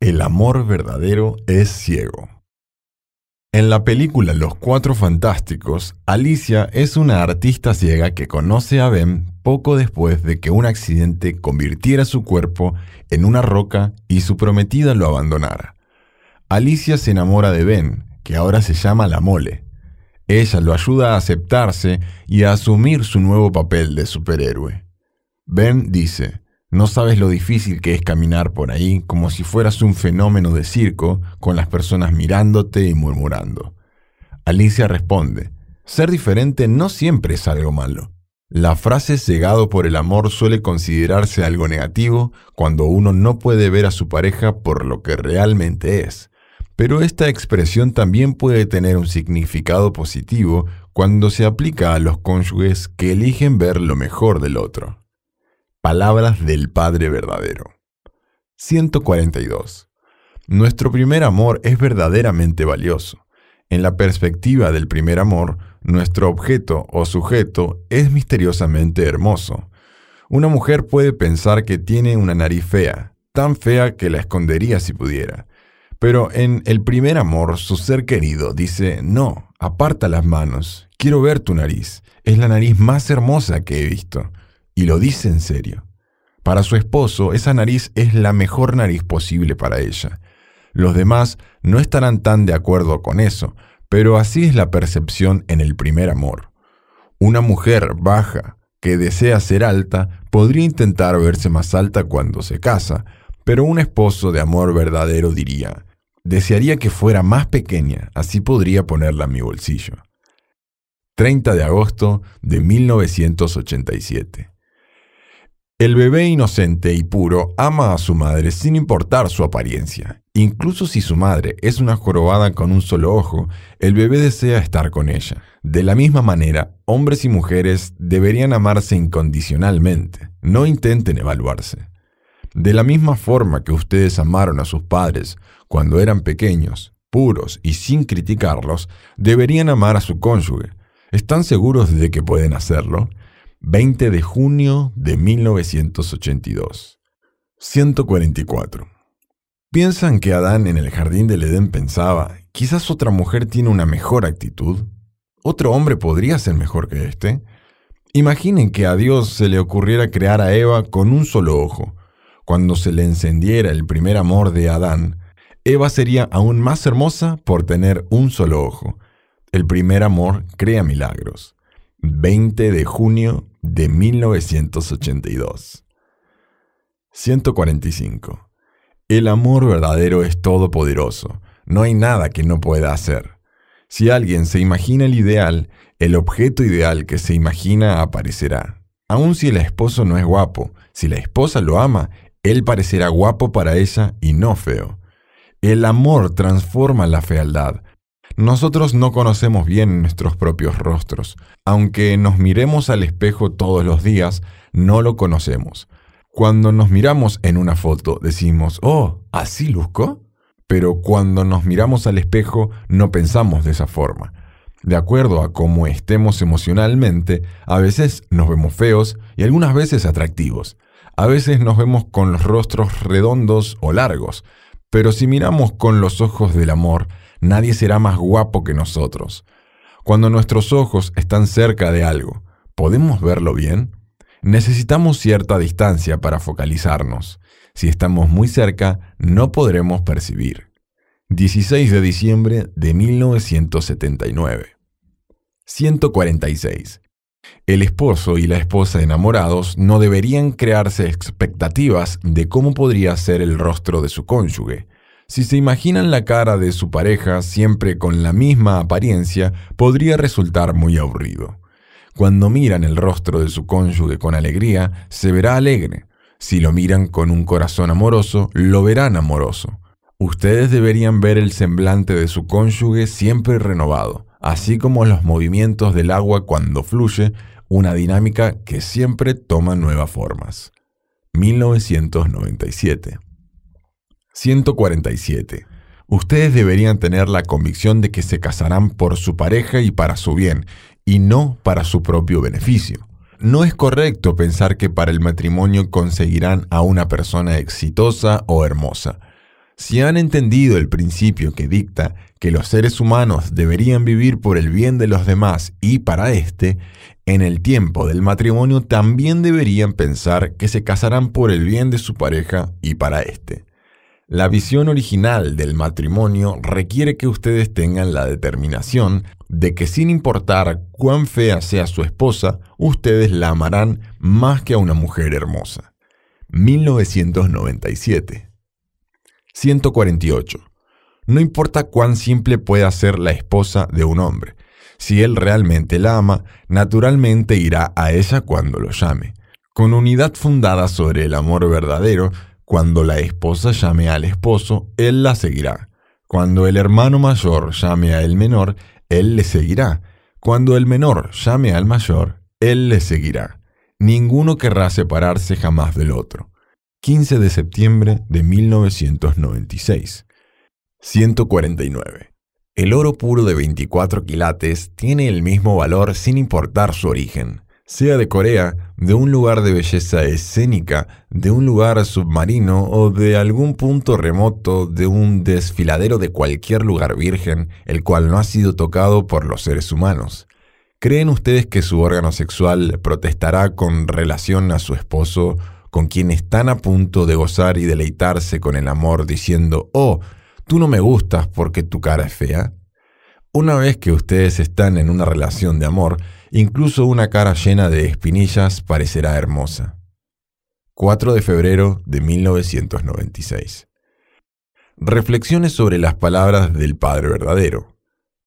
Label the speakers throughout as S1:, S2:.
S1: El amor verdadero es ciego. En la película Los Cuatro Fantásticos, Alicia es una artista ciega que conoce a Ben poco después de que un accidente convirtiera su cuerpo en una roca y su prometida lo abandonara. Alicia se enamora de Ben, que ahora se llama La Mole. Ella lo ayuda a aceptarse y a asumir su nuevo papel de superhéroe. Ben dice, no sabes lo difícil que es caminar por ahí como si fueras un fenómeno de circo con las personas mirándote y murmurando. Alicia responde, ser diferente no siempre es algo malo. La frase cegado por el amor suele considerarse algo negativo cuando uno no puede ver a su pareja por lo que realmente es. Pero esta expresión también puede tener un significado positivo cuando se aplica a los cónyuges que eligen ver lo mejor del otro. Palabras del Padre verdadero. 142. Nuestro primer amor es verdaderamente valioso. En la perspectiva del primer amor, nuestro objeto o sujeto es misteriosamente hermoso. Una mujer puede pensar que tiene una nariz fea, tan fea que la escondería si pudiera. Pero en el primer amor, su ser querido dice, no, aparta las manos, quiero ver tu nariz, es la nariz más hermosa que he visto. Y lo dice en serio. Para su esposo, esa nariz es la mejor nariz posible para ella. Los demás no estarán tan de acuerdo con eso, pero así es la percepción en el primer amor. Una mujer baja, que desea ser alta, podría intentar verse más alta cuando se casa, pero un esposo de amor verdadero diría, desearía que fuera más pequeña, así podría ponerla en mi bolsillo. 30 de agosto de 1987. El bebé inocente y puro ama a su madre sin importar su apariencia. Incluso si su madre es una jorobada con un solo ojo, el bebé desea estar con ella. De la misma manera, hombres y mujeres deberían amarse incondicionalmente. No intenten evaluarse. De la misma forma que ustedes amaron a sus padres cuando eran pequeños, puros y sin criticarlos, deberían amar a su cónyuge. ¿Están seguros de que pueden hacerlo? 20 de junio de 1982. 144. ¿Piensan que Adán en el jardín del Edén pensaba, quizás otra mujer tiene una mejor actitud? ¿Otro hombre podría ser mejor que este? Imaginen que a Dios se le ocurriera crear a Eva con un solo ojo. Cuando se le encendiera el primer amor de Adán, Eva sería aún más hermosa por tener un solo ojo. El primer amor crea milagros. 20 de junio de 1982. 145. El amor verdadero es todopoderoso. No hay nada que no pueda hacer. Si alguien se imagina el ideal, el objeto ideal que se imagina aparecerá. Aun si el esposo no es guapo, si la esposa lo ama, él parecerá guapo para ella y no feo. El amor transforma la fealdad, nosotros no conocemos bien nuestros propios rostros. Aunque nos miremos al espejo todos los días, no lo conocemos. Cuando nos miramos en una foto decimos, oh, ¿así luzco? Pero cuando nos miramos al espejo no pensamos de esa forma. De acuerdo a cómo estemos emocionalmente, a veces nos vemos feos y algunas veces atractivos. A veces nos vemos con los rostros redondos o largos. Pero si miramos con los ojos del amor, nadie será más guapo que nosotros. Cuando nuestros ojos están cerca de algo, ¿podemos verlo bien? Necesitamos cierta distancia para focalizarnos. Si estamos muy cerca, no podremos percibir. 16 de diciembre de 1979. 146. El esposo y la esposa enamorados no deberían crearse expectativas de cómo podría ser el rostro de su cónyuge, si se imaginan la cara de su pareja siempre con la misma apariencia, podría resultar muy aburrido. Cuando miran el rostro de su cónyuge con alegría, se verá alegre. Si lo miran con un corazón amoroso, lo verán amoroso. Ustedes deberían ver el semblante de su cónyuge siempre renovado, así como los movimientos del agua cuando fluye, una dinámica que siempre toma nuevas formas. 1997 147. Ustedes deberían tener la convicción de que se casarán por su pareja y para su bien, y no para su propio beneficio. No es correcto pensar que para el matrimonio conseguirán a una persona exitosa o hermosa. Si han entendido el principio que dicta que los seres humanos deberían vivir por el bien de los demás y para éste, en el tiempo del matrimonio también deberían pensar que se casarán por el bien de su pareja y para éste. La visión original del matrimonio requiere que ustedes tengan la determinación de que sin importar cuán fea sea su esposa, ustedes la amarán más que a una mujer hermosa. 1997 148. No importa cuán simple pueda ser la esposa de un hombre. Si él realmente la ama, naturalmente irá a ella cuando lo llame. Con unidad fundada sobre el amor verdadero, cuando la esposa llame al esposo, él la seguirá. Cuando el hermano mayor llame al menor, él le seguirá. Cuando el menor llame al mayor, él le seguirá. Ninguno querrá separarse jamás del otro. 15 de septiembre de 1996. 149. El oro puro de 24 quilates tiene el mismo valor sin importar su origen sea de Corea, de un lugar de belleza escénica, de un lugar submarino o de algún punto remoto de un desfiladero de cualquier lugar virgen, el cual no ha sido tocado por los seres humanos. ¿Creen ustedes que su órgano sexual protestará con relación a su esposo, con quien están a punto de gozar y deleitarse con el amor, diciendo, oh, tú no me gustas porque tu cara es fea? Una vez que ustedes están en una relación de amor, incluso una cara llena de espinillas parecerá hermosa. 4 de febrero de 1996. Reflexiones sobre las palabras del Padre verdadero.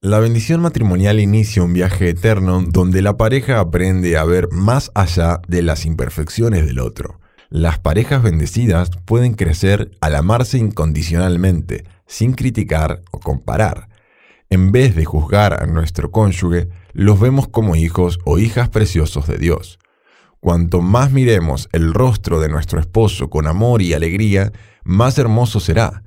S1: La bendición matrimonial inicia un viaje eterno donde la pareja aprende a ver más allá de las imperfecciones del otro. Las parejas bendecidas pueden crecer al amarse incondicionalmente, sin criticar o comparar en vez de juzgar a nuestro cónyuge, los vemos como hijos o hijas preciosos de Dios. Cuanto más miremos el rostro de nuestro esposo con amor y alegría, más hermoso será.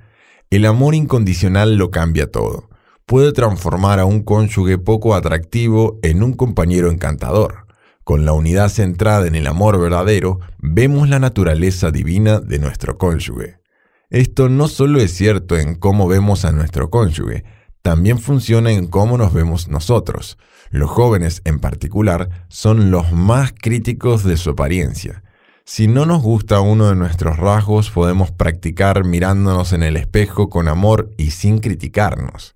S1: El amor incondicional lo cambia todo. Puede transformar a un cónyuge poco atractivo en un compañero encantador. Con la unidad centrada en el amor verdadero, vemos la naturaleza divina de nuestro cónyuge. Esto no solo es cierto en cómo vemos a nuestro cónyuge, también funciona en cómo nos vemos nosotros. Los jóvenes en particular son los más críticos de su apariencia. Si no nos gusta uno de nuestros rasgos, podemos practicar mirándonos en el espejo con amor y sin criticarnos.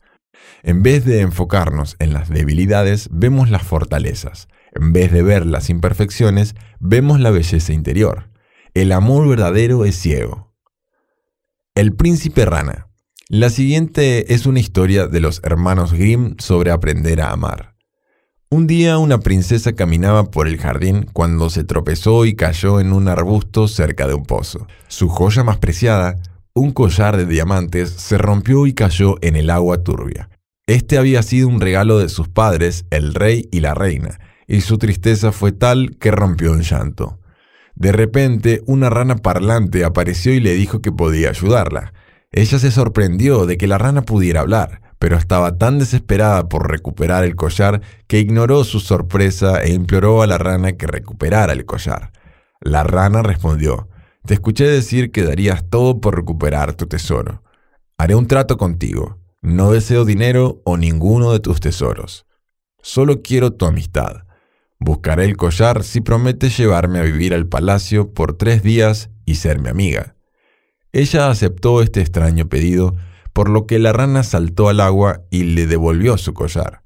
S1: En vez de enfocarnos en las debilidades, vemos las fortalezas. En vez de ver las imperfecciones, vemos la belleza interior. El amor verdadero es ciego. El príncipe rana. La siguiente es una historia de los hermanos Grimm sobre aprender a amar. Un día una princesa caminaba por el jardín cuando se tropezó y cayó en un arbusto cerca de un pozo. Su joya más preciada, un collar de diamantes, se rompió y cayó en el agua turbia. Este había sido un regalo de sus padres, el rey y la reina, y su tristeza fue tal que rompió en llanto. De repente, una rana parlante apareció y le dijo que podía ayudarla. Ella se sorprendió de que la rana pudiera hablar, pero estaba tan desesperada por recuperar el collar que ignoró su sorpresa e imploró a la rana que recuperara el collar. La rana respondió, Te escuché decir que darías todo por recuperar tu tesoro. Haré un trato contigo. No deseo dinero o ninguno de tus tesoros. Solo quiero tu amistad. Buscaré el collar si prometes llevarme a vivir al palacio por tres días y ser mi amiga. Ella aceptó este extraño pedido, por lo que la rana saltó al agua y le devolvió su collar.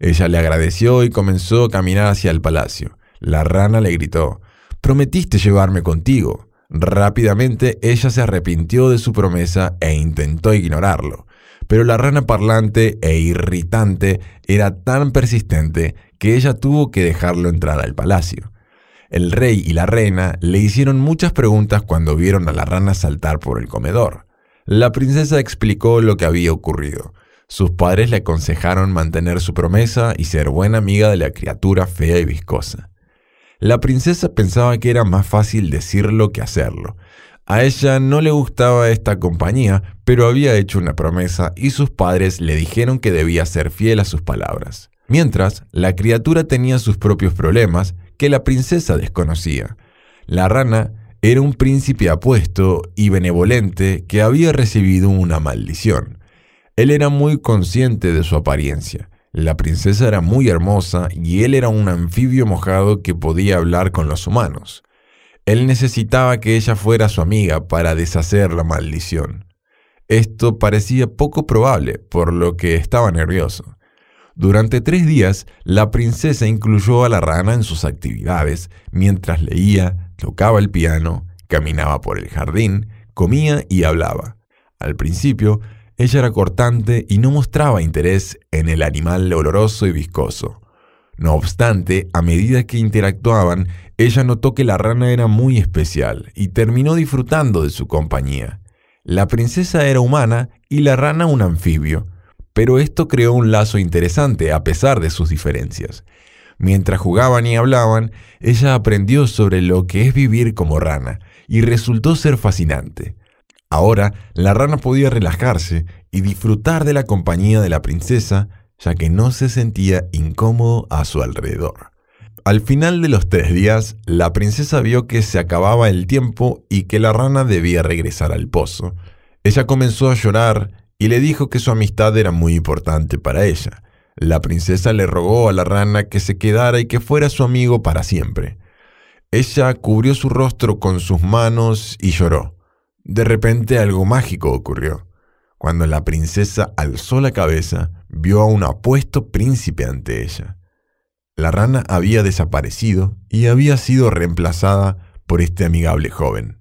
S1: Ella le agradeció y comenzó a caminar hacia el palacio. La rana le gritó, Prometiste llevarme contigo. Rápidamente ella se arrepintió de su promesa e intentó ignorarlo. Pero la rana parlante e irritante era tan persistente que ella tuvo que dejarlo entrar al palacio. El rey y la reina le hicieron muchas preguntas cuando vieron a la rana saltar por el comedor. La princesa explicó lo que había ocurrido. Sus padres le aconsejaron mantener su promesa y ser buena amiga de la criatura fea y viscosa. La princesa pensaba que era más fácil decirlo que hacerlo. A ella no le gustaba esta compañía, pero había hecho una promesa y sus padres le dijeron que debía ser fiel a sus palabras. Mientras, la criatura tenía sus propios problemas que la princesa desconocía. La rana era un príncipe apuesto y benevolente que había recibido una maldición. Él era muy consciente de su apariencia. La princesa era muy hermosa y él era un anfibio mojado que podía hablar con los humanos. Él necesitaba que ella fuera su amiga para deshacer la maldición. Esto parecía poco probable, por lo que estaba nervioso. Durante tres días, la princesa incluyó a la rana en sus actividades, mientras leía, tocaba el piano, caminaba por el jardín, comía y hablaba. Al principio, ella era cortante y no mostraba interés en el animal oloroso y viscoso. No obstante, a medida que interactuaban, ella notó que la rana era muy especial y terminó disfrutando de su compañía. La princesa era humana y la rana un anfibio, pero esto creó un lazo interesante a pesar de sus diferencias. Mientras jugaban y hablaban, ella aprendió sobre lo que es vivir como rana y resultó ser fascinante. Ahora, la rana podía relajarse y disfrutar de la compañía de la princesa, ya que no se sentía incómodo a su alrededor. Al final de los tres días, la princesa vio que se acababa el tiempo y que la rana debía regresar al pozo. Ella comenzó a llorar y le dijo que su amistad era muy importante para ella. La princesa le rogó a la rana que se quedara y que fuera su amigo para siempre. Ella cubrió su rostro con sus manos y lloró. De repente algo mágico ocurrió. Cuando la princesa alzó la cabeza, vio a un apuesto príncipe ante ella. La rana había desaparecido y había sido reemplazada por este amigable joven.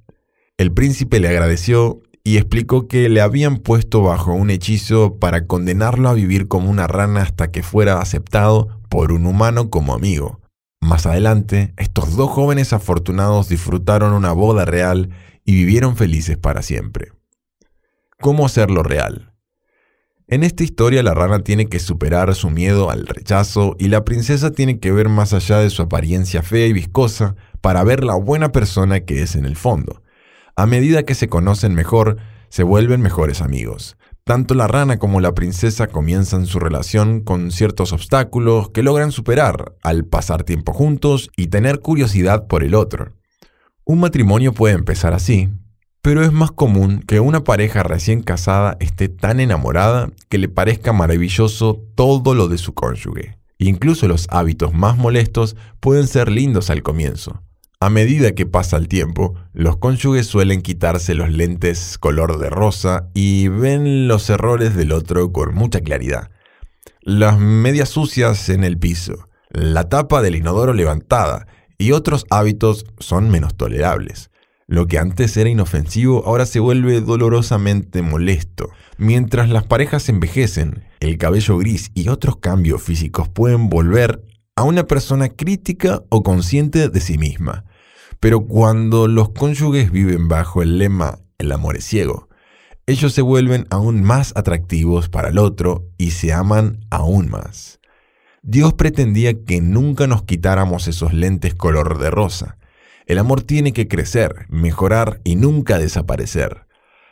S1: El príncipe le agradeció y explicó que le habían puesto bajo un hechizo para condenarlo a vivir como una rana hasta que fuera aceptado por un humano como amigo. Más adelante, estos dos jóvenes afortunados disfrutaron una boda real y vivieron felices para siempre. ¿Cómo hacerlo real? En esta historia la rana tiene que superar su miedo al rechazo y la princesa tiene que ver más allá de su apariencia fea y viscosa para ver la buena persona que es en el fondo. A medida que se conocen mejor, se vuelven mejores amigos. Tanto la rana como la princesa comienzan su relación con ciertos obstáculos que logran superar al pasar tiempo juntos y tener curiosidad por el otro. Un matrimonio puede empezar así, pero es más común que una pareja recién casada esté tan enamorada que le parezca maravilloso todo lo de su cónyuge. Incluso los hábitos más molestos pueden ser lindos al comienzo, a medida que pasa el tiempo, los cónyuges suelen quitarse los lentes color de rosa y ven los errores del otro con mucha claridad. Las medias sucias en el piso, la tapa del inodoro levantada y otros hábitos son menos tolerables. Lo que antes era inofensivo ahora se vuelve dolorosamente molesto. Mientras las parejas envejecen, el cabello gris y otros cambios físicos pueden volver a una persona crítica o consciente de sí misma. Pero cuando los cónyuges viven bajo el lema el amor es ciego, ellos se vuelven aún más atractivos para el otro y se aman aún más. Dios pretendía que nunca nos quitáramos esos lentes color de rosa. El amor tiene que crecer, mejorar y nunca desaparecer.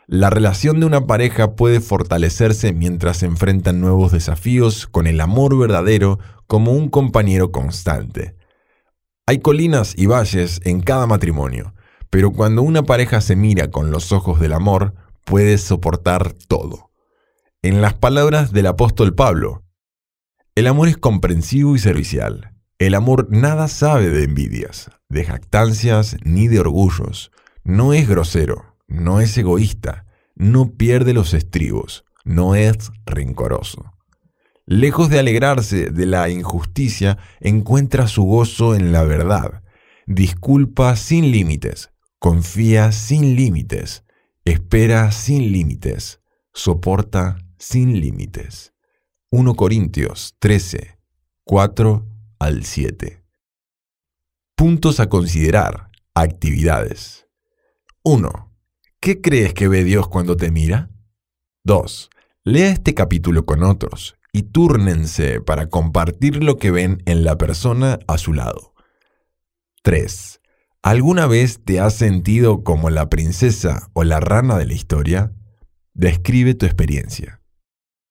S1: La relación de una pareja puede fortalecerse mientras se enfrentan nuevos desafíos con el amor verdadero como un compañero constante. Hay colinas y valles en cada matrimonio, pero cuando una pareja se mira con los ojos del amor, puede soportar todo. En las palabras del apóstol Pablo, el amor es comprensivo y servicial. El amor nada sabe de envidias, de jactancias ni de orgullos. No es grosero, no es egoísta, no pierde los estribos, no es rencoroso. Lejos de alegrarse de la injusticia, encuentra su gozo en la verdad. Disculpa sin límites, confía sin límites, espera sin límites, soporta sin límites. 1 Corintios 13, 4 al 7. Puntos a considerar. Actividades. 1. ¿Qué crees que ve Dios cuando te mira? 2. Lea este capítulo con otros y túrnense para compartir lo que ven en la persona a su lado. 3. ¿Alguna vez te has sentido como la princesa o la rana de la historia? Describe tu experiencia.